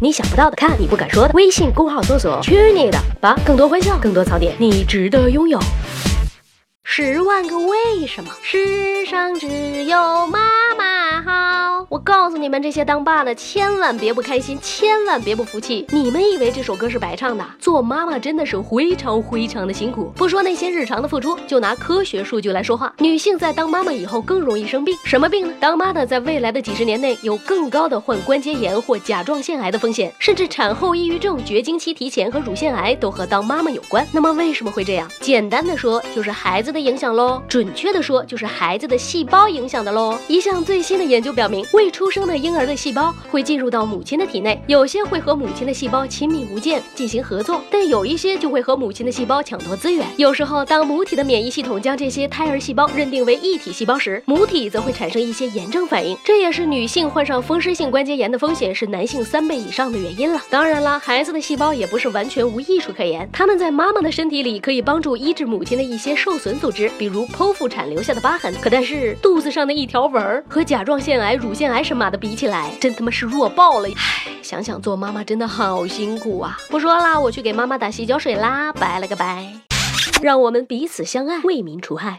你想不到的，看你不敢说的。微信公号搜索“去你的吧”，更多欢笑，更多槽点，你值得拥有。十万个为什么，世上只有妈妈好。我告诉你们，这些当爸的千万别不开心，千万别不服气。你们以为这首歌是白唱的？做妈妈真的是非常非常的辛苦。不说那些日常的付出，就拿科学数据来说话，女性在当妈妈以后更容易生病。什么病呢？当妈的在未来的几十年内有更高的患关节炎或甲状腺癌的风险，甚至产后抑郁症、绝经期提前和乳腺癌都和当妈妈有关。那么为什么会这样？简单的说，就是孩子的影响喽。准确的说，就是孩子的细胞影响的喽。一项最新的研究表明，未出生生的婴儿的细胞会进入到母亲的体内，有些会和母亲的细胞亲密无间，进行合作，但有一些就会和母亲的细胞抢夺资源。有时候，当母体的免疫系统将这些胎儿细胞认定为异体细胞时，母体则会产生一些炎症反应。这也是女性患上风湿性关节炎的风险是男性三倍以上的原因了。当然了，孩子的细胞也不是完全无益处可言，他们在妈妈的身体里可以帮助医治母亲的一些受损组织，比如剖腹产留下的疤痕。可但是肚子上的一条纹儿和甲状腺癌、乳腺癌什么的比起来，真他妈是弱爆了！唉，想想做妈妈真的好辛苦啊！不说啦，我去给妈妈打洗脚水啦，拜了个拜。让我们彼此相爱，为民除害。